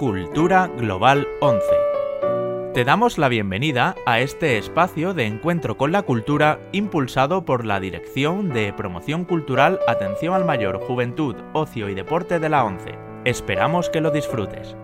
Cultura Global 11. Te damos la bienvenida a este espacio de encuentro con la cultura impulsado por la Dirección de Promoción Cultural, Atención al Mayor, Juventud, Ocio y Deporte de la ONCE. Esperamos que lo disfrutes.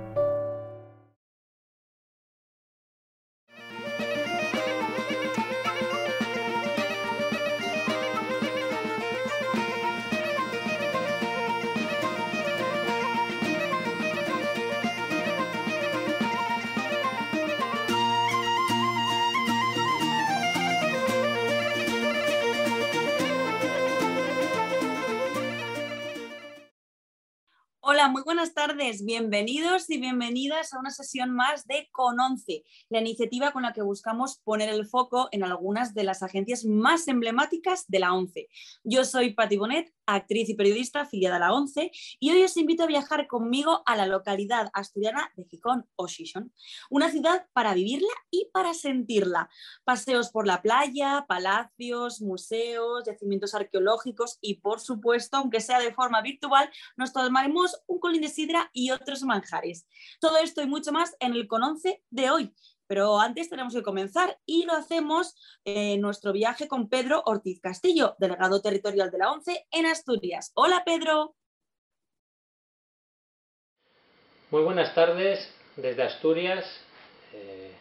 Bienvenidos y bienvenidas a una sesión más de Con 11, la iniciativa con la que buscamos poner el foco en algunas de las agencias más emblemáticas de la ONCE. Yo soy Patti Bonet, actriz y periodista afiliada a la ONCE, y hoy os invito a viajar conmigo a la localidad asturiana de Gijón o Xixón, una ciudad para vivirla y para sentirla. Paseos por la playa, palacios, museos, yacimientos arqueológicos y, por supuesto, aunque sea de forma virtual, nos tomaremos un colín de sidra y otros manjares. Todo esto y mucho más en el Cononce de hoy. Pero antes tenemos que comenzar y lo hacemos en nuestro viaje con Pedro Ortiz Castillo, delegado territorial de la ONCE en Asturias. Hola Pedro. Muy buenas tardes desde Asturias eh,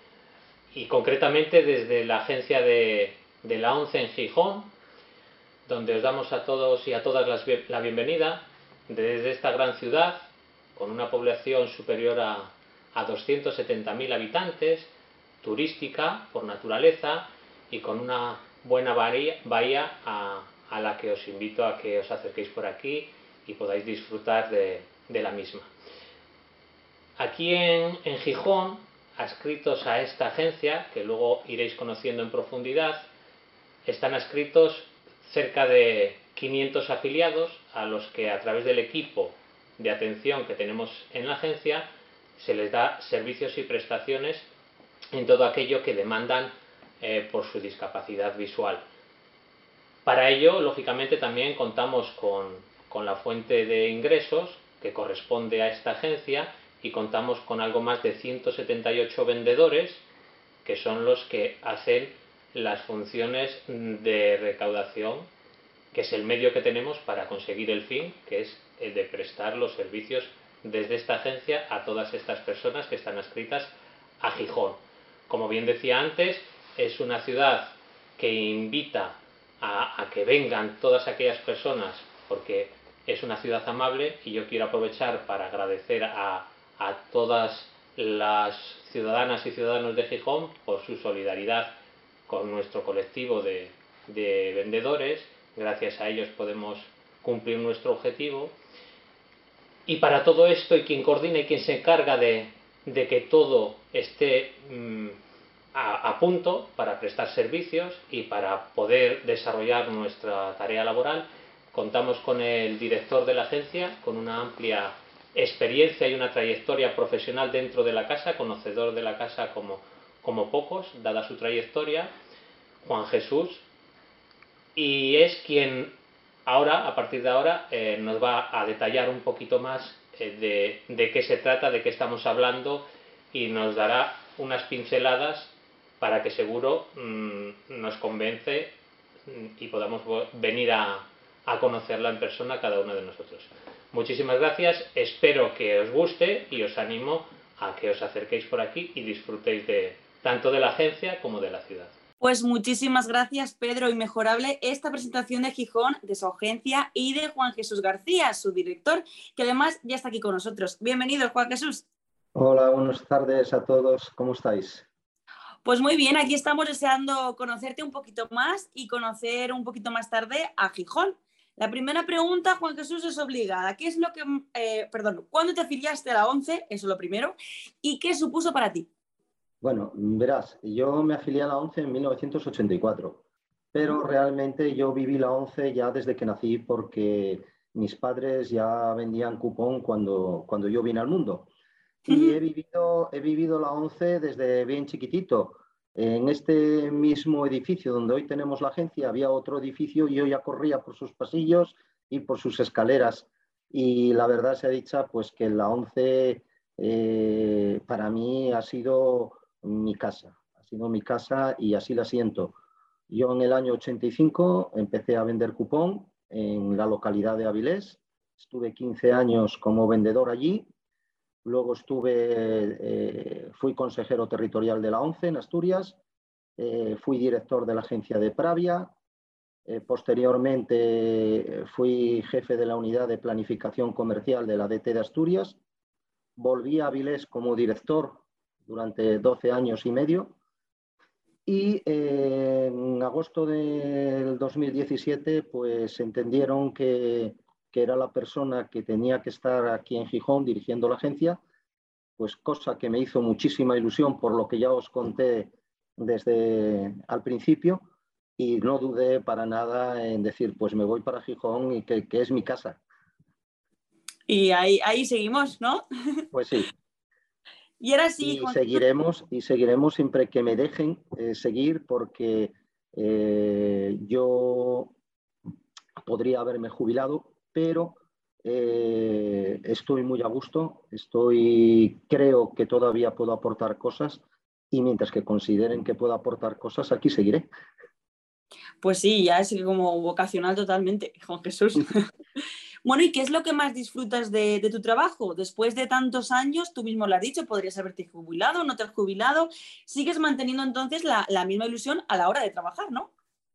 y concretamente desde la agencia de, de, la ONCE en Gijón, donde os damos a todos y a todas las, la bienvenida desde esta gran ciudad, con una población superior a, a 270.000 habitantes, turística por naturaleza y con una buena bahía, a, la que os invito a que os acerquéis por aquí y podáis disfrutar de, de la misma. Aquí en, en Gijón, adscritos a esta agencia, que luego iréis conociendo en profundidad, están adscritos cerca de 500 afiliados a los que a través del equipo de atención que tenemos en la agencia se les da servicios y prestaciones en todo aquello que demandan eh, por su discapacidad visual. Para ello, lógicamente, también contamos con, con la fuente de ingresos que corresponde a esta agencia y contamos con algo más de 178 vendedores que son los que hacen las funciones de recaudación que es el medio que tenemos para conseguir el fin, que es el de prestar los servicios desde esta agencia a todas estas personas que están adscritas a Gijón. Como bien decía antes, es una ciudad que invita a, a, que vengan todas aquellas personas porque es una ciudad amable y yo quiero aprovechar para agradecer a, a todas las ciudadanas y ciudadanos de Gijón por su solidaridad con nuestro colectivo de, de vendedores gracias a ellos podemos cumplir nuestro objetivo. Y para todo esto, y quien coordina y quien se encarga de, de que todo esté mmm, a, a, punto para prestar servicios y para poder desarrollar nuestra tarea laboral, contamos con el director de la agencia, con una amplia experiencia y una trayectoria profesional dentro de la casa, conocedor de la casa como, como pocos, dada su trayectoria, Juan Jesús, y es quien ahora, a partir de ahora, eh, nos va a detallar un poquito más eh, de, qué se trata, de qué estamos hablando y nos dará unas pinceladas para que seguro mmm, nos convence mm, y podamos venir a, a conocerla en persona cada uno de nosotros. Muchísimas gracias, espero que os guste y os animo a que os acerquéis por aquí y disfrutéis de tanto de la agencia como de la ciudad. Pues muchísimas gracias, Pedro. Inmejorable esta presentación de Gijón, de su agencia y de Juan Jesús García, su director, que además ya está aquí con nosotros. Bienvenido, Juan Jesús. Hola, buenas tardes a todos. ¿Cómo estáis? Pues muy bien, aquí estamos deseando conocerte un poquito más y conocer un poquito más tarde a Gijón. La primera pregunta, Juan Jesús, es obligada. ¿Qué es lo que, eh, perdón, cuándo te afiliaste a la ONCE? Eso es lo primero. ¿Y qué supuso para ti? Bueno, verás, yo me afilié a la ONCE en 1984, pero realmente yo viví la ONCE ya desde que nací porque mis padres ya vendían cupón cuando, cuando yo vine al mundo. Y he vivido, he vivido la ONCE desde bien chiquitito. En este mismo edificio donde hoy tenemos la agencia había otro edificio y yo ya corría por sus pasillos y por sus escaleras. Y la verdad se ha dicho pues que la ONCE eh, para mí ha sido mi casa, ha sido mi casa y así la siento. Yo en el año 85 empecé a vender cupón en la localidad de Avilés, estuve 15 años como vendedor allí, luego estuve, eh, fui consejero territorial de la ONCE en Asturias, eh, fui director de la agencia de Pravia, posteriormente fui jefe de la unidad de planificación comercial de la DT de Asturias. Volví a Avilés como director durante 12 años y medio y eh, en agosto del 2017 pues entendieron que, que, era la persona que tenía que estar aquí en Gijón dirigiendo la agencia, pues cosa que me hizo muchísima ilusión por lo que ya os conté desde al principio y no dudé para nada en decir pues me voy para Gijón y que, que es mi casa. Y ahí, ahí seguimos, ¿no? Pues sí. Y seguiremos, y seguiremos siempre que me dejen eh, seguir porque eh, yo podría haberme jubilado, pero eh, estoy muy a gusto, estoy, creo que todavía puedo aportar cosas y mientras que consideren que puedo aportar cosas, aquí seguiré. Pues sí, ya es como vocacional totalmente, Juan Jesús. Bueno, ¿y qué es lo que más disfrutas de, tu trabajo? Después de tantos años, tú mismo lo has dicho, podrías haberte jubilado, no te has jubilado, sigues manteniendo entonces la, misma ilusión a la hora de trabajar, ¿no?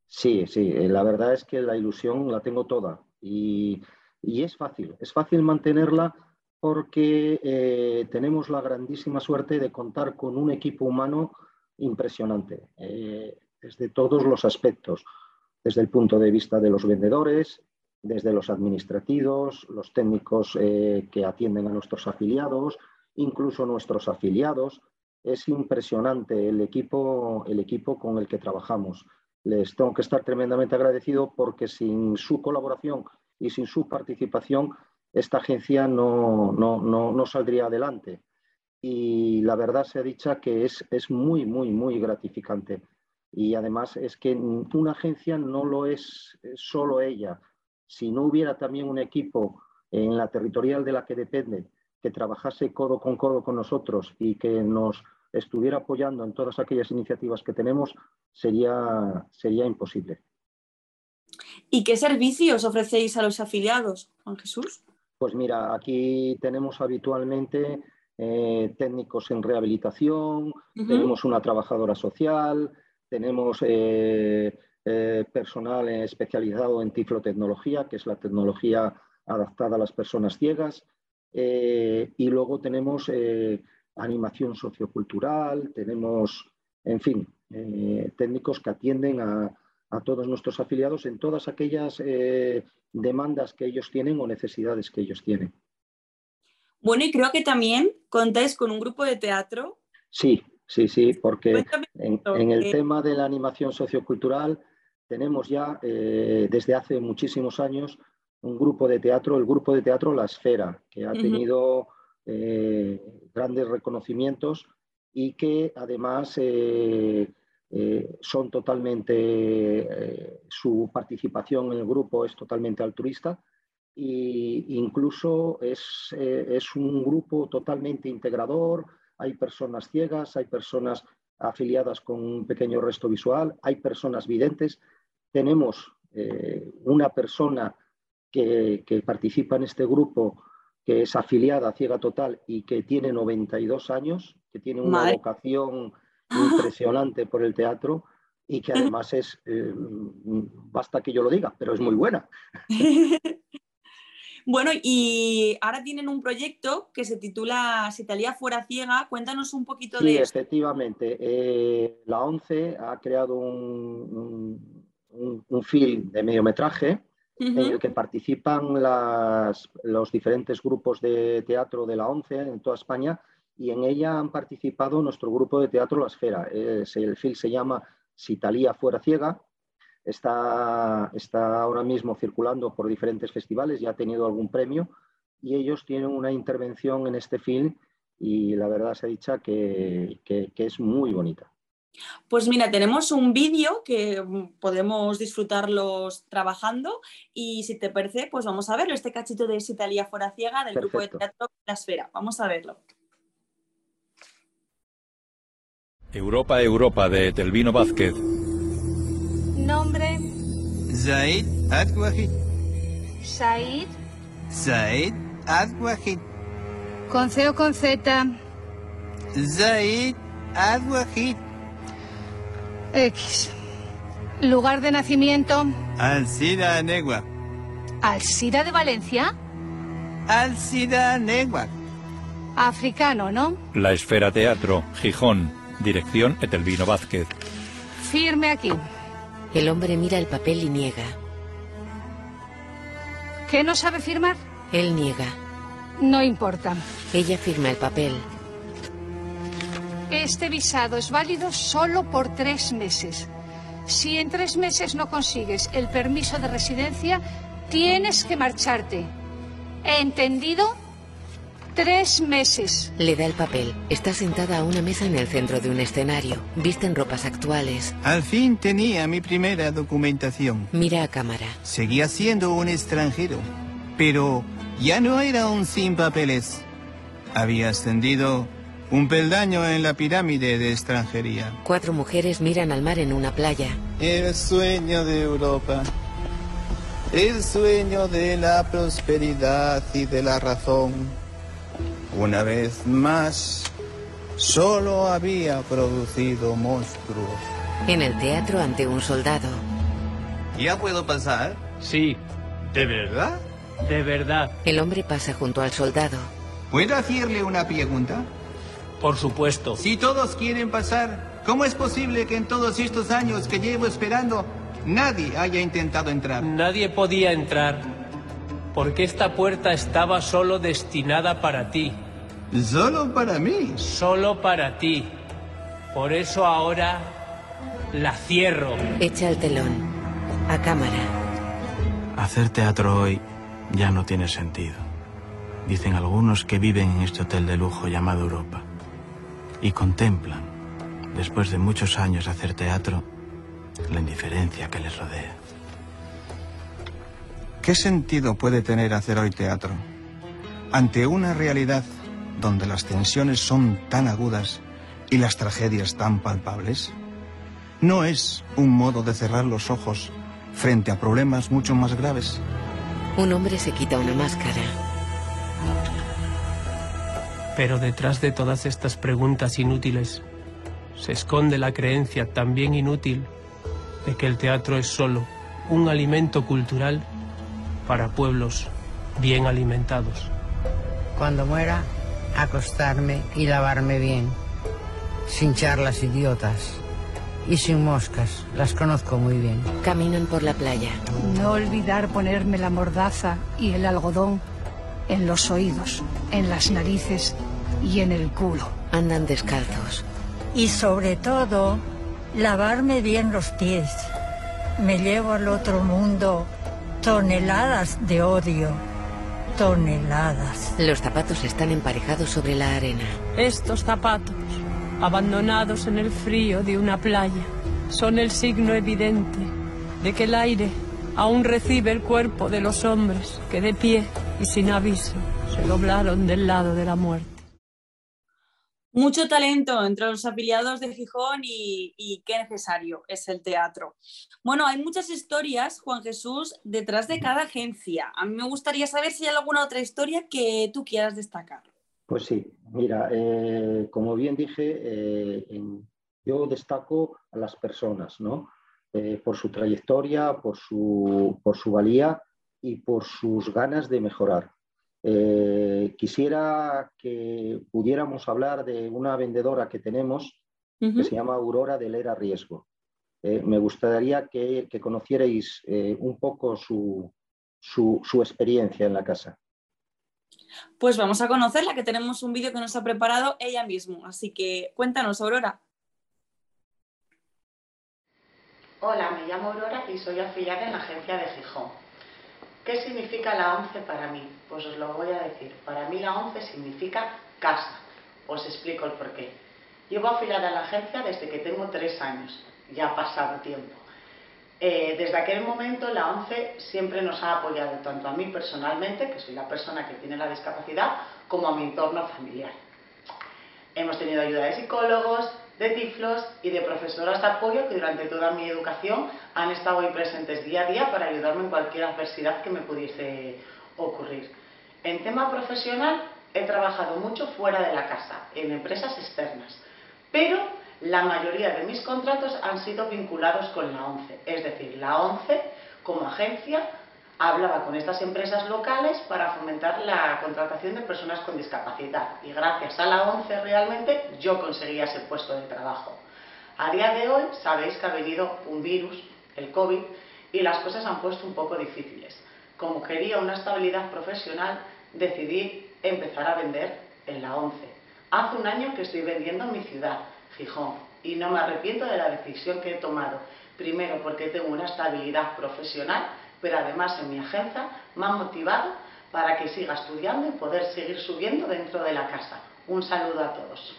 Sí, sí, eh, la verdad es que la ilusión la tengo toda y, es fácil, es fácil mantenerla porque eh, tenemos la grandísima suerte de contar con un equipo humano impresionante, eh, desde todos los aspectos, desde el punto de vista de los vendedores, desde los administrativos, los técnicos eh, que atienden a nuestros afiliados, incluso nuestros afiliados. Es impresionante el equipo, el equipo con el que trabajamos. Les tengo que estar tremendamente agradecido porque sin su colaboración y sin su participación, esta agencia no, no, no, saldría adelante. Y la verdad se ha dicho que es, es muy, muy, muy gratificante. Y además es que una agencia no lo es solo ella, si no hubiera también un equipo en la territorial de la que depende que trabajase codo con codo con nosotros y que nos estuviera apoyando en todas aquellas iniciativas que tenemos, sería, sería imposible. ¿Y qué servicios ofrecéis a los afiliados, Juan Jesús? Pues mira, aquí tenemos habitualmente eh, técnicos en rehabilitación, tenemos una trabajadora social, tenemos eh, eh, personal especializado en tiflotecnología, que es la tecnología adaptada a las personas ciegas. Eh, y luego tenemos eh, animación sociocultural, tenemos, en fin, técnicos que atienden a, a, todos nuestros afiliados en todas aquellas demandas que ellos tienen o necesidades que ellos tienen. Bueno, y creo que también contáis con un grupo de teatro. Sí, sí, sí, porque en, en, el tema de la animación sociocultural tenemos ya eh, desde hace muchísimos años un grupo de teatro, el grupo de teatro La Esfera, que ha tenido eh, grandes reconocimientos y que además eh, son totalmente, su participación en el grupo es totalmente altruista e incluso es, es un grupo totalmente integrador, hay personas ciegas, hay personas afiliadas con un pequeño resto visual, hay personas videntes, tenemos eh, una persona que, participa en este grupo que es afiliada a Ciega Total y que tiene 92 años, que tiene una vocación impresionante por el teatro y que además es, eh, basta que yo lo diga, pero es muy buena. Bueno, y ahora tienen un proyecto que se titula Si Italia fuera ciega. Cuéntanos un poquito de eso. Sí, efectivamente. Eh, la ONCE ha creado un un, film de mediometraje en el que participan los diferentes grupos de teatro de la ONCE en toda España y en ella han participado nuestro grupo de teatro La Esfera. el film se llama Si Talía fuera ciega. Está, está ahora mismo circulando por diferentes festivales, ya ha tenido algún premio y ellos tienen una intervención en este film y la verdad se ha dicho que es muy bonita. Pues mira, tenemos un vídeo que mm, podemos disfrutarlos trabajando y si te parece, pues vamos a verlo, este cachito de Italia fuera ciega del grupo de teatro La Esfera. Vamos a verlo. Europa, Europa de Telvino Vázquez. Nombre. Zaid Adwahid. Said. Zaid Adwahid. Con C o con Z. Zaid Adwahid. X. Lugar de nacimiento. Alcida Negua. Alcira de Valencia. Alcida Negua. Africano, ¿no? La Esfera Teatro, Gijón. Dirección Etelvino Vázquez. Firme aquí. El hombre mira el papel y niega. ¿Qué no sabe firmar? Él niega. No importa. Ella firma el papel. Este visado es válido solo por tres meses. Si en tres meses no consigues el permiso de residencia, tienes que marcharte. ¿Entendido? Tres meses. Le da el papel. Está sentada a una mesa en el centro de un escenario. Visten ropas actuales. Al fin tenía mi primera documentación. Mira a cámara. Seguía siendo un extranjero, pero ya no era un sin papeles. Había ascendido un peldaño en la pirámide de extranjería. Cuatro mujeres miran al mar en una playa. El sueño de Europa. El sueño de la prosperidad y de la razón. Una vez más, solo había producido monstruos. En el teatro ante un soldado. ¿Ya puedo pasar? Sí, ¿De verdad? de verdad. El hombre pasa junto al soldado. ¿Puedo hacerle una pregunta? Por supuesto. Si todos quieren pasar, ¿cómo es posible que en todos estos años que llevo esperando nadie haya intentado entrar? Nadie podía entrar porque esta puerta estaba solo destinada para ti. Solo para mí. Solo para ti. Por eso ahora la cierro. Echa el telón. A cámara. Hacer teatro hoy ya no tiene sentido. Dicen algunos que viven en este hotel de lujo llamado Europa y contemplan, después de muchos años de hacer teatro, la indiferencia que les rodea. ¿Qué sentido puede tener hacer hoy teatro? Ante una realidad donde las tensiones son tan agudas y las tragedias tan palpables. ¿No es un modo de cerrar los ojos frente a problemas mucho más graves? Un hombre se quita una máscara. Pero detrás de todas estas preguntas inútiles se esconde la creencia también inútil de que el teatro es solo un alimento cultural para pueblos bien alimentados. Cuando muera, acostarme y lavarme bien, sin charlas idiotas y sin moscas, las conozco muy bien. Caminan por la playa. No olvidar ponerme la mordaza y el algodón en los oídos, en las narices y en el culo. Andan descalzos. Y sobre todo, lavarme bien los pies. Me llevo al otro mundo toneladas de odio. Toneladas. Los zapatos están emparejados sobre la arena. Estos zapatos, abandonados en el frío de una playa, son el signo evidente de que el aire aún recibe el cuerpo de los hombres que de pie y sin aviso se doblaron del lado de la muerte. Mucho talento entre los afiliados de Gijón y, qué necesario es el teatro. Bueno, hay muchas historias, Juan Jesús, detrás de cada agencia. A mí me gustaría saber si hay alguna otra historia que tú quieras destacar. Pues sí, mira, eh, como bien dije, eh, yo destaco a las personas, ¿no? Eh, por su trayectoria, por su, por su valía y por sus ganas de mejorar. Eh, quisiera que pudiéramos hablar de una vendedora que tenemos uh -huh. que se llama Aurora del Era Riesgo. Eh, me gustaría que, que conocierais eh, un poco su, su, su, experiencia en la casa. Pues vamos a conocerla, que tenemos un vídeo que nos ha preparado ella misma. Así que cuéntanos, Aurora. Hola, me llamo Aurora y soy afiliada en la agencia de Gijón. ¿Qué significa la ONCE para mí? Pues os lo voy a decir. Para mí la ONCE significa casa. Os explico el porqué. Llevo afiliada en la agencia desde que tengo tres años. Ya ha pasado tiempo. Eh, desde aquel momento la ONCE siempre nos ha apoyado, tanto a mí personalmente, que soy la persona que tiene la discapacidad, como a mi entorno familiar. Hemos tenido ayuda de psicólogos, de tiflos y de profesoras de apoyo que durante toda mi educación han estado ahí presentes día a día para ayudarme en cualquier adversidad que me pudiese ocurrir. En tema profesional he trabajado mucho fuera de la casa, en empresas externas, pero la mayoría de mis contratos han sido vinculados con la ONCE, es decir, la ONCE como agencia hablaba con estas empresas locales para fomentar la contratación de personas con discapacidad y gracias a la ONCE realmente yo conseguía ese puesto de trabajo. A día de hoy sabéis que ha venido un virus, el COVID, y las cosas han puesto un poco difíciles. Como quería una estabilidad profesional, decidí empezar a vender en la ONCE. Hace un año que estoy vendiendo en mi ciudad, Gijón, y no me arrepiento de la decisión que he tomado. Primero porque tengo una estabilidad profesional pero además en mi agencia me ha motivado para que siga estudiando y poder seguir subiendo dentro de la casa. Un saludo a todos.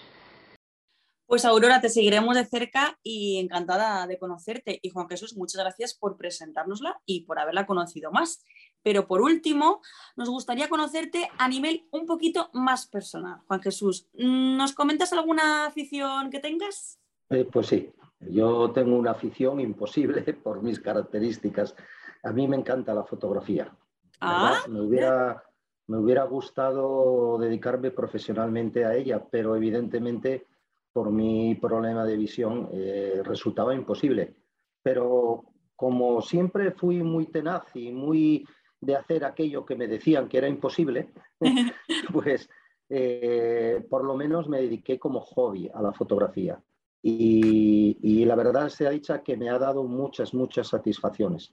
Pues Aurora, te seguiremos de cerca y encantada de conocerte. Y Juan Jesús, muchas gracias por presentárnosla y por haberla conocido más. Pero por último, nos gustaría conocerte a nivel un poquito más personal. Juan Jesús, ¿nos comentas alguna afición que tengas? Eh, pues sí, yo tengo una afición imposible por mis características a mí me encanta la fotografía. Ah, me, hubiera, me hubiera gustado dedicarme profesionalmente a ella, pero evidentemente por mi problema de visión eh, resultaba imposible. Pero como siempre fui muy tenaz y muy de hacer aquello que me decían que era imposible, pues eh, por lo menos me dediqué como hobby a la fotografía. Y, y, la verdad se ha dicho que me ha dado muchas, muchas satisfacciones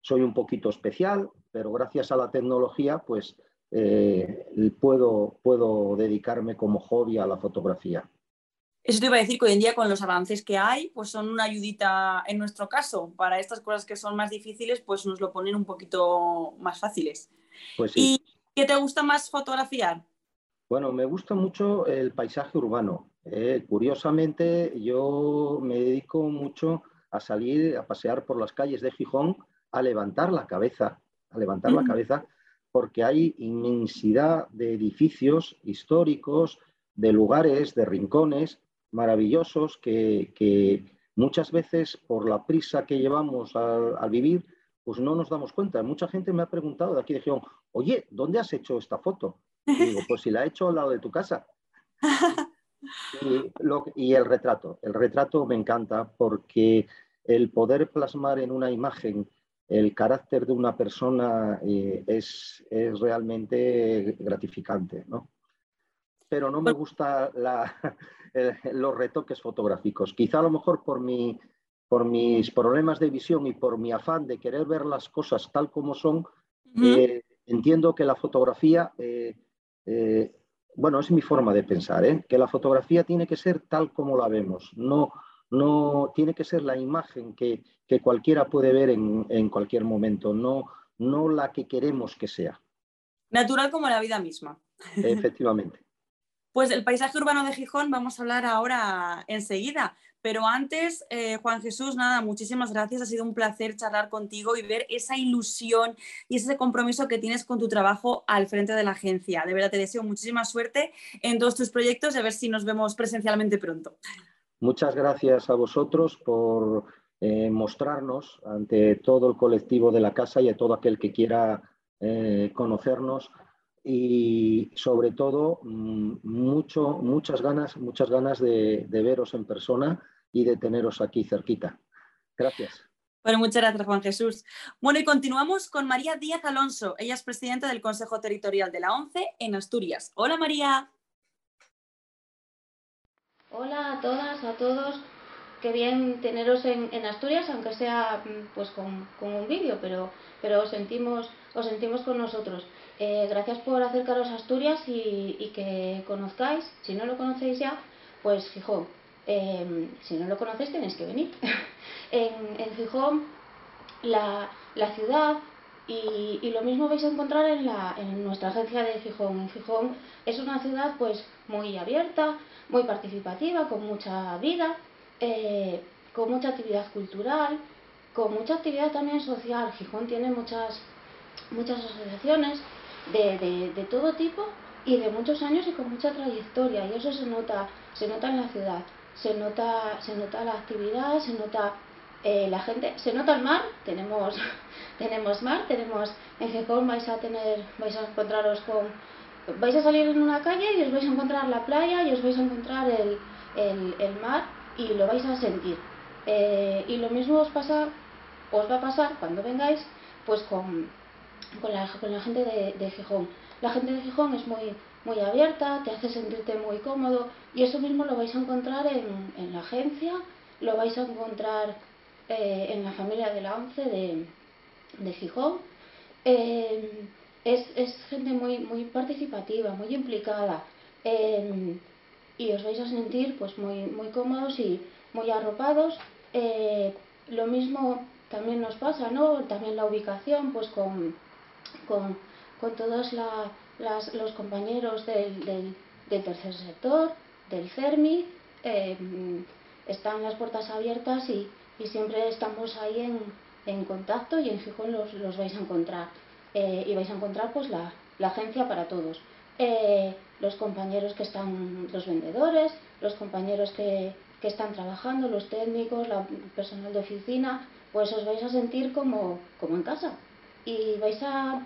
soy un poquito especial, pero gracias a la tecnología, pues eh, puedo, puedo dedicarme como hobby a la fotografía. Eso te iba a decir que hoy en día con los avances que hay, pues son una ayudita en nuestro caso. Para estas cosas que son más difíciles, pues nos lo ponen un poquito más fáciles. Pues ¿Y qué te gusta más fotografiar? Bueno, me gusta mucho el paisaje urbano. Eh, curiosamente, yo me dedico mucho a salir a pasear por las calles de Gijón a levantar la cabeza, a levantar la cabeza, porque hay inmensidad de edificios históricos, de lugares, de rincones maravillosos que, muchas veces por la prisa que llevamos al, vivir, pues no nos damos cuenta. Mucha gente me ha preguntado de aquí de Gion, oye, ¿dónde has hecho esta foto? Y digo, pues si la he hecho al lado de tu casa. y el retrato, el retrato me encanta porque el poder plasmar en una imagen el carácter de una persona eh, es, realmente gratificante, ¿no? Pero no me gustan los retoques fotográficos. Quizá a lo mejor por, mi, por mis problemas de visión y por mi afán de querer ver las cosas tal como son, eh, entiendo que la fotografía, eh, bueno, es mi forma de pensar, que la fotografía tiene que ser tal como la vemos, no, no tiene que ser la imagen que, cualquiera puede ver en, cualquier momento, no, no la que queremos que sea. Natural como la vida misma. Efectivamente. Pues el paisaje urbano de Gijón vamos a hablar ahora enseguida. Pero antes, eh, Juan Jesús, nada, muchísimas gracias. Ha sido un placer charlar contigo y ver esa ilusión y ese compromiso que tienes con tu trabajo al frente de la agencia. De verdad, te deseo muchísima suerte en todos tus proyectos y a ver si nos vemos presencialmente pronto. Muchas gracias a vosotros por eh, mostrarnos ante todo el colectivo de la casa y a todo aquel que quiera eh, conocernos y sobre todo mm, mucho, muchas ganas, muchas ganas de, veros en persona y de teneros aquí cerquita. Gracias. Bueno, muchas gracias, Juan Jesús. Bueno, y continuamos con María Díaz Alonso. Ella es presidenta del Consejo Territorial de la ONCE en Asturias. Hola, María. Hola a todas, a todos. Qué bien teneros en, Asturias, aunque sea mm, pues con, un vídeo, pero, pero os, sentimos, os sentimos con nosotros. Eh, gracias por acercaros a Asturias y, que conozcáis. Si no lo conocéis ya, pues Gijón. Em, si no lo conocéis tenéis que venir. en, en, Gijón, la, ciudad y, y, lo mismo vais a encontrar en, la, en nuestra agencia de Gijón. Gijón es una ciudad pues muy abierta, muy participativa, con mucha vida, eh, con mucha actividad cultural, con mucha actividad también social. Gijón tiene muchas, muchas asociaciones de, de, todo tipo y de muchos años y con mucha trayectoria y eso se nota, se nota en la ciudad. se nota, se nota la actividad, se nota eh, la gente, se nota el mar, tenemos, tenemos mar, tenemos en Gijón vais a tener, vais a encontraros con, vais a salir en una calle y os vais a encontrar la playa y os vais a encontrar el, mar y lo vais a sentir. Eh, y lo mismo os pasa, os va a pasar cuando vengáis, pues con, con, la, con la gente de, de Gijón. La gente de Gijón es muy, muy abierta, te hace sentirte muy cómodo y eso mismo lo vais a encontrar en, en la agencia, lo vais a encontrar eh, en la familia de la ONCE de, de Gijón. Eh, es, es, gente muy, muy participativa, muy implicada eh, y os vais a sentir pues muy, muy cómodos y muy arropados. lo mismo también nos pasa, ¿no? También la ubicación, pues con, con, con todos los compañeros del, del, del, tercer sector, del CERMI, están las puertas abiertas y, y siempre estamos ahí en, en contacto y en Gijón los, los vais a encontrar. Eh, y vais a encontrar pues la, la agencia para todos. Eh, los compañeros que están, los vendedores, los compañeros que, que están trabajando, los técnicos, la personal de oficina, pues os vais a sentir como, como en casa. Y vais a,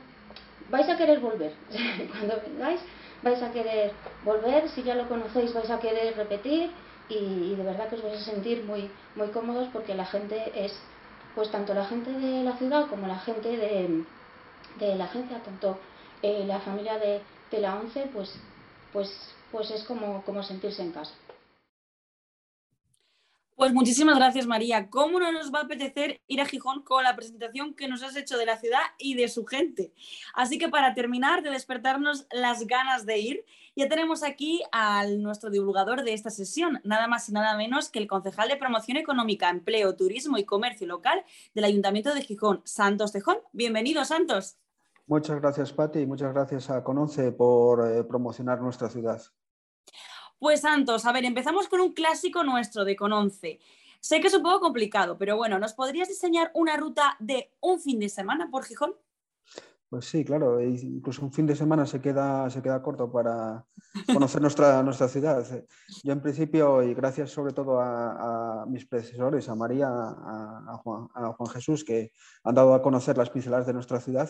vais a querer volver. Cuando vengáis, vais a querer volver. Si ya lo conocéis, vais a querer repetir y, de verdad que os vais a sentir muy, muy cómodos porque la gente es, pues tanto la gente de la ciudad como la gente de, de la agencia, tanto eh, la familia de, de, la ONCE, pues, pues, pues es como, como sentirse en casa. Pues muchísimas gracias María. ¿Cómo no nos va a apetecer ir a Gijón con la presentación que nos has hecho de la ciudad y de su gente? Así que para terminar de despertarnos las ganas de ir, ya tenemos aquí al nuestro divulgador de esta sesión, nada más y nada menos que el concejal de Promoción Económica, Empleo, Turismo y Comercio Local del Ayuntamiento de Gijón, Santos Tejón. Bienvenido, Santos. Muchas gracias, Pati, y muchas gracias a Conoce por eh, promocionar nuestra ciudad. Pues Santos, a ver, empezamos con un clásico nuestro de Cononce. Sé que es un poco complicado, pero bueno, ¿nos podrías diseñar una ruta de un fin de semana por Gijón? Pues sí, claro, incluso un fin de semana se queda, se queda corto para conocer nuestra, nuestra ciudad. Yo en principio, y gracias sobre todo a, mis predecesores, a María, a, Juan, a Juan Jesús, que han dado a conocer las pinceladas de nuestra ciudad,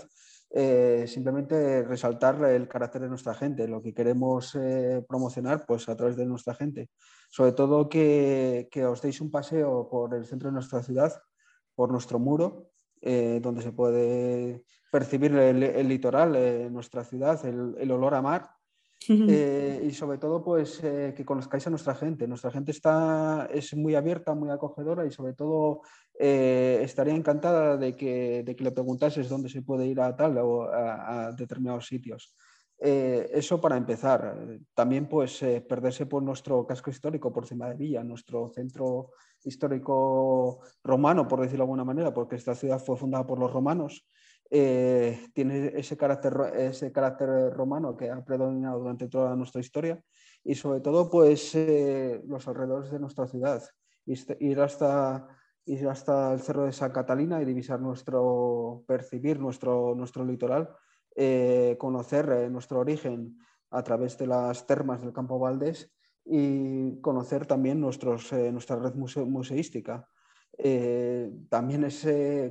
eh, simplemente resaltar el carácter de nuestra gente, lo que queremos eh, promocionar pues, a través de nuestra gente. Sobre todo que, que, os deis un paseo por el centro de nuestra ciudad, por nuestro muro, eh, donde se puede percibir el, el litoral, nuestra ciudad, el, el, olor a mar. Y sobre todo pues que conozcáis a nuestra gente. Nuestra gente está, es muy abierta, muy acogedora y sobre todo eh, estaría encantada de que, de que, le preguntases dónde se puede ir a tal o a, determinados sitios. Eh, eso para empezar. También pues eh, perderse por nuestro casco histórico, por Cima de Villa, nuestro centro histórico romano, por decirlo de alguna manera, porque esta ciudad fue fundada por los romanos. Tiene ese carácter, ese carácter romano que ha predominado durante toda nuestra historia y sobre todo pues los alrededores de nuestra ciudad. Ir hasta ir hasta el Cerro de San Catalina y divisar nuestro, percibir nuestro, nuestro litoral, eh, conocer eh, nuestro origen a través de las termas del Campo Valdés y conocer también nuestros, eh, nuestra red museística. También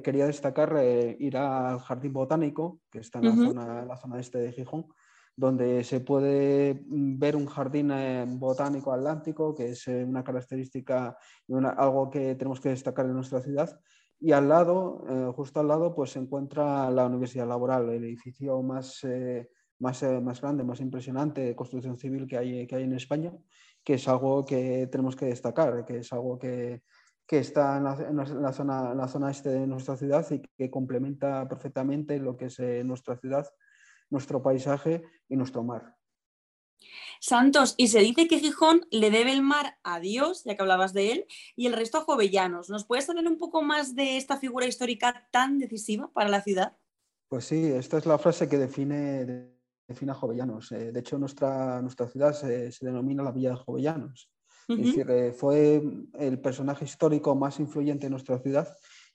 quería destacar ir al Jardín Botánico, que está en, la, zona, la zona este de Gijón, donde se puede mm, ver un jardín eh, botánico atlántico, que es eh, una característica y algo que tenemos que destacar en nuestra ciudad. Y al lado, eh, justo al lado, pues se encuentra la Universidad Laboral, el edificio más, más, más grande, más impresionante de construcción civil que hay, que hay en España, que es algo que tenemos que destacar, que es algo que, que está en la, en la, zona, en la zona este de nuestra ciudad y que complementa perfectamente lo que es nuestra ciudad nuestro paisaje y nuestro mar. Santos, y se dice que Gijón le debe el mar a Dios, ya que hablabas de él, y el resto a Jovellanos. ¿Nos puedes hablar un poco más de esta figura histórica tan decisiva para la ciudad? Pues sí, esta es la frase que define, define a Jovellanos. Eh, de hecho, nuestra, nuestra ciudad se, denomina la Villa de Jovellanos. Es decir, eh, fue el personaje histórico más influyente en nuestra ciudad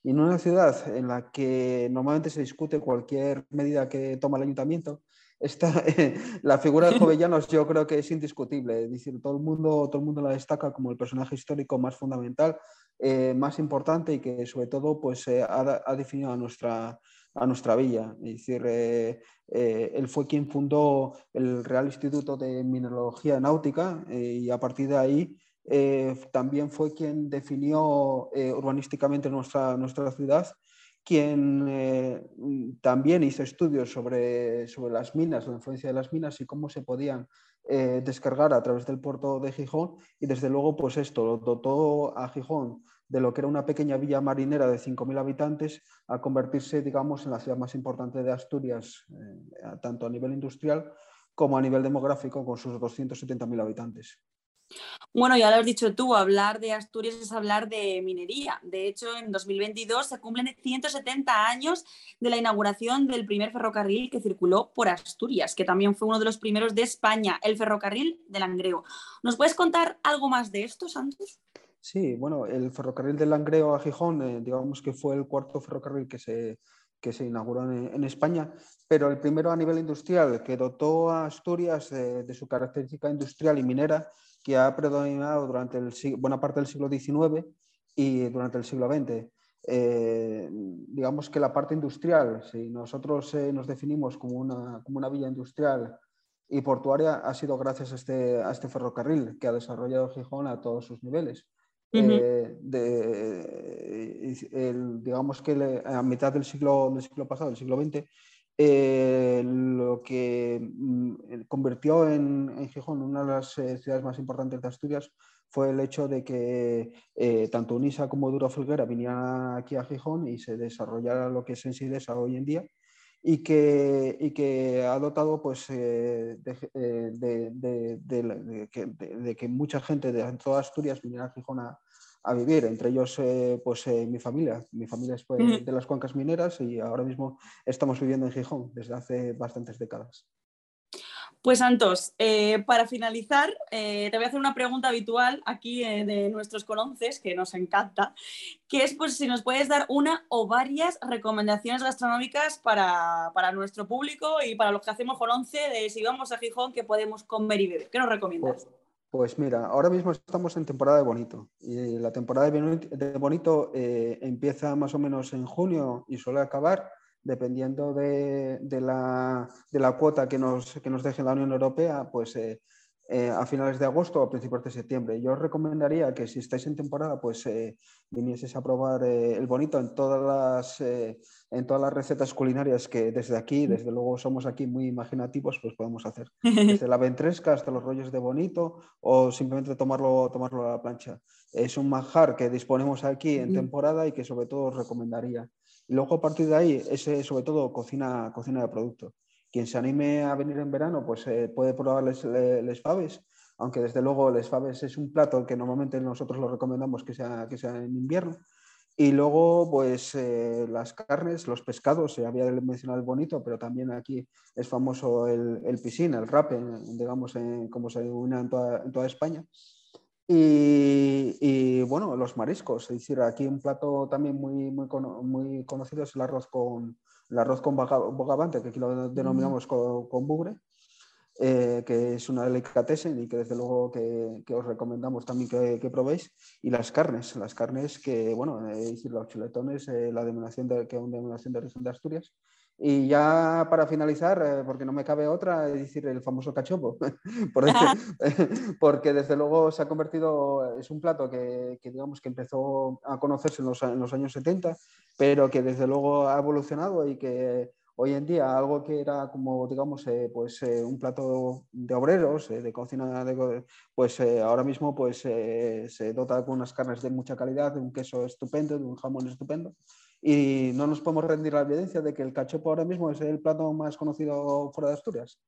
y en una ciudad en la que normalmente se discute cualquier medida que toma el ayuntamiento, esta, la figura de Jovellanos yo creo que es indiscutible. Es decir, todo el mundo, todo el mundo la destaca como el personaje histórico más fundamental, eh, más importante y que sobre todo pues, eh, ha, ha, definido a nuestra, a nuestra villa. Es decir, eh, él fue quien fundó el Real Instituto de Mineralogía Náutica y a partir de ahí también fue quien definió urbanísticamente nuestra, nuestra ciudad quien eh, también hizo estudios sobre, sobre, las minas, la influencia de las minas y cómo se podían eh, descargar a través del puerto de Gijón. Y desde luego, pues esto dotó a Gijón de lo que era una pequeña villa marinera de 5.000 habitantes a convertirse, digamos, en la ciudad más importante de Asturias, eh, tanto a nivel industrial como a nivel demográfico, con sus 270.000 habitantes. Bueno, ya lo has dicho tú, hablar de Asturias es hablar de minería. De hecho, en 2022 se cumplen 170 años de la inauguración del primer ferrocarril que circuló por Asturias, que también fue uno de los primeros de España, el ferrocarril del Langreo. ¿Nos puedes contar algo más de esto, Santos? Sí, bueno, el ferrocarril del Langreo a Gijón, eh, digamos que fue el cuarto ferrocarril que se, que se inauguró en, España, pero el primero a nivel industrial que dotó a Asturias de su característica industrial y minera que ha predominado durante el, buena parte del siglo XIX y durante el siglo XX. Eh, digamos que la parte industrial, si nosotros eh, nos definimos como una, como una villa industrial y portuaria, ha sido gracias a este, a este ferrocarril que ha desarrollado Gijón a todos sus niveles. Eh, digamos que a mitad del siglo, del siglo pasado, del siglo XX, eh, lo que mm, convirtió en, Gijón una de las eh, ciudades más importantes de Asturias fue el hecho de que eh, tanto Unisa como Duro Felguera vinieran aquí a Gijón y se desarrollara lo que es Ensidesa hoy en día y que, y que ha dotado pues, de, que mucha gente de toda Asturias viniera a Gijón a, a vivir, entre ellos eh, pues eh, mi familia. Mi familia es pues, de las cuencas mineras y ahora mismo estamos viviendo en Gijón desde hace bastantes décadas. Pues Santos, eh, para finalizar, te voy a hacer una pregunta habitual aquí de nuestros cononces, que nos encanta, que es pues si nos puedes dar una o varias recomendaciones gastronómicas para, para nuestro público y para los que hacemos cononce, de si vamos a Gijón, que podemos comer y beber. ¿Qué nos recomiendas? Pues, pues mira, ahora mismo estamos en temporada de bonito y la temporada de bonito eh, empieza más o menos en junio y suele acabar dependiendo de, la, cuota que nos, que nos deje la Unión Europea, pues eh, eh, a finales de agosto o a principios de septiembre. Yo os recomendaría que si estáis en temporada, pues eh, vinieseis a probar eh, el bonito en todas, las, en todas las recetas culinarias que desde aquí, desde luego somos aquí muy imaginativos, pues podemos hacer. Desde la ventresca hasta los rollos de bonito o simplemente tomarlo, tomarlo a la plancha. Es un manjar que disponemos aquí en temporada y que sobre todo os recomendaría. Y luego a partir de ahí, ese sobre todo cocina, cocina de producto quien se anime a venir en verano, pues eh, puede probar les, faves, aunque desde luego les faves es un plato que normalmente nosotros lo recomendamos que sea, que sea en invierno. Y luego, pues eh, las carnes, los pescados, se había mencionado el bonito, pero también aquí es famoso el, el piscín, el rape, digamos, como se denomina en toda España. Y, y, bueno, los mariscos, es decir, aquí un plato también muy, muy, muy conocido es el arroz con, el arroz con bogavante, que aquí lo denominamos con, bugre, eh, que es una delicatessen y que desde luego que, os recomendamos también que, probéis. Y las carnes, las carnes que, bueno, eh, los chuletones, eh, la denominación de, que es una denominación de origen de Asturias, y ya para finalizar, eh, porque no me cabe otra, es decir, el famoso cachopo, porque desde luego se ha convertido, es un plato que, digamos que empezó a conocerse en los, en los, años 70, pero que desde luego ha evolucionado y que hoy en día algo que era como, digamos, eh, pues eh, un plato de obreros, de cocina, de, pues ahora mismo pues se dota con unas carnes de mucha calidad, de un queso estupendo, de un jamón estupendo y no nos podemos rendir la evidencia de que el cachopo ahora mismo es el plato más conocido fuera de Asturias.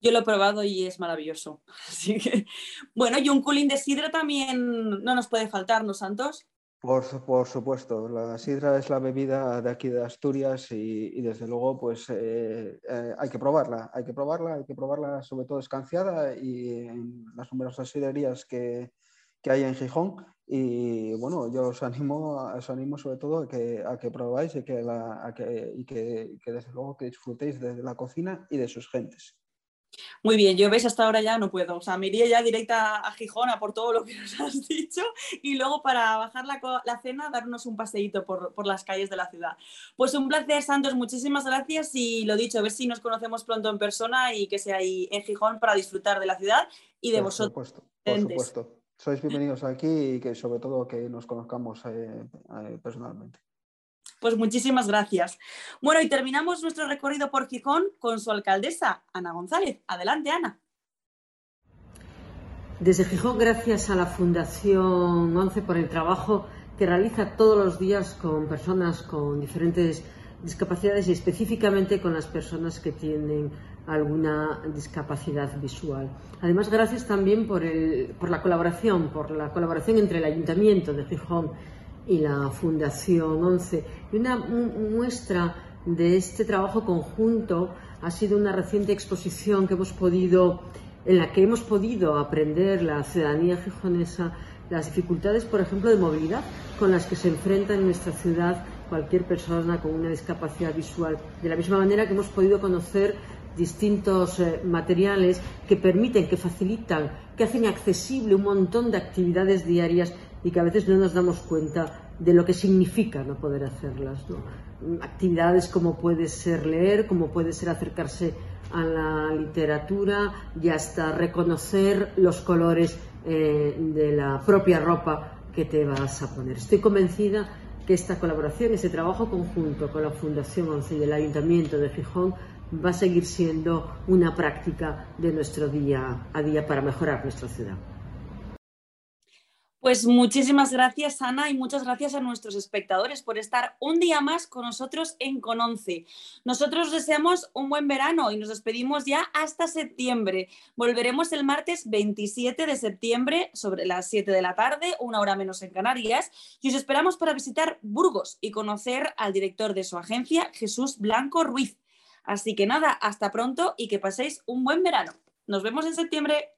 Yo lo he probado y es maravilloso. bueno, y un culín de sidra también no nos puede faltar, ¿no, Santos? Por, por supuesto, la sidra es la bebida de aquí de Asturias y, desde luego pues eh, eh, hay que probarla, hay que probarla, hay que probarla sobre todo escanciada y en las numerosas sidrerías que, que hay en Gijón. Y bueno, yo os animo, os animo sobre todo a que, a que probáis y que, la, que, y que, que desde luego que disfrutéis de la cocina y de sus gentes. Muy bien, yo veis hasta ahora ya no puedo. O sea, me iría ya directa a Gijón a por todo lo que nos has dicho y luego para bajar la, la cena darnos un paseíto por, por, las calles de la ciudad. Pues un placer, Santos, muchísimas gracias y lo dicho, a ver si nos conocemos pronto en persona y que sea ahí en Gijón para disfrutar de la ciudad y de por vosotros. Supuesto, por supuesto. Sois bienvenidos aquí y que sobre todo que nos conozcamos eh, eh, personalmente. Pues muchísimas gracias. Bueno, y terminamos nuestro recorrido por Gijón con su alcaldesa, Ana González. Adelante, Ana. Desde Gijón, gracias a la Fundación 11 por el trabajo que realiza todos los días con personas con diferentes discapacidades y específicamente con las personas que tienen alguna discapacidad visual. Además, gracias también por, el, por la colaboración, por la colaboración entre el Ayuntamiento de Gijón y la Fundación 11. Y una muestra de este trabajo conjunto ha sido una reciente exposición que hemos podido, en la que hemos podido aprender la ciudadanía gijonesa las dificultades, por ejemplo, de movilidad con las que se enfrenta en nuestra ciudad cualquier persona con una discapacidad visual. De la misma manera que hemos podido conocer distintos eh, materiales que permiten, que facilitan, que hacen accesible un montón de actividades diarias y que a veces no nos damos cuenta de lo que significa no poder hacerlas. Actividades como puede ser leer, como puede ser acercarse a la literatura y hasta reconocer los colores eh, de la propia ropa que te vas a poner. Estoy convencida que esta colaboración, ese trabajo conjunto con la Fundación 11 y el Ayuntamiento de Gijón va a seguir siendo una práctica de nuestro día a día para mejorar nuestra ciudad. Pues muchísimas gracias, Ana, y muchas gracias a nuestros espectadores por estar un día más con nosotros en Cononce. Nosotros deseamos un buen verano y nos despedimos ya hasta septiembre. Volveremos el martes 27 de septiembre sobre las 7 de la tarde, una hora menos en Canarias, y os esperamos para visitar Burgos y conocer al director de su agencia, Jesús Blanco Ruiz. Así que nada, hasta pronto y que paséis un buen verano. Nos vemos en septiembre.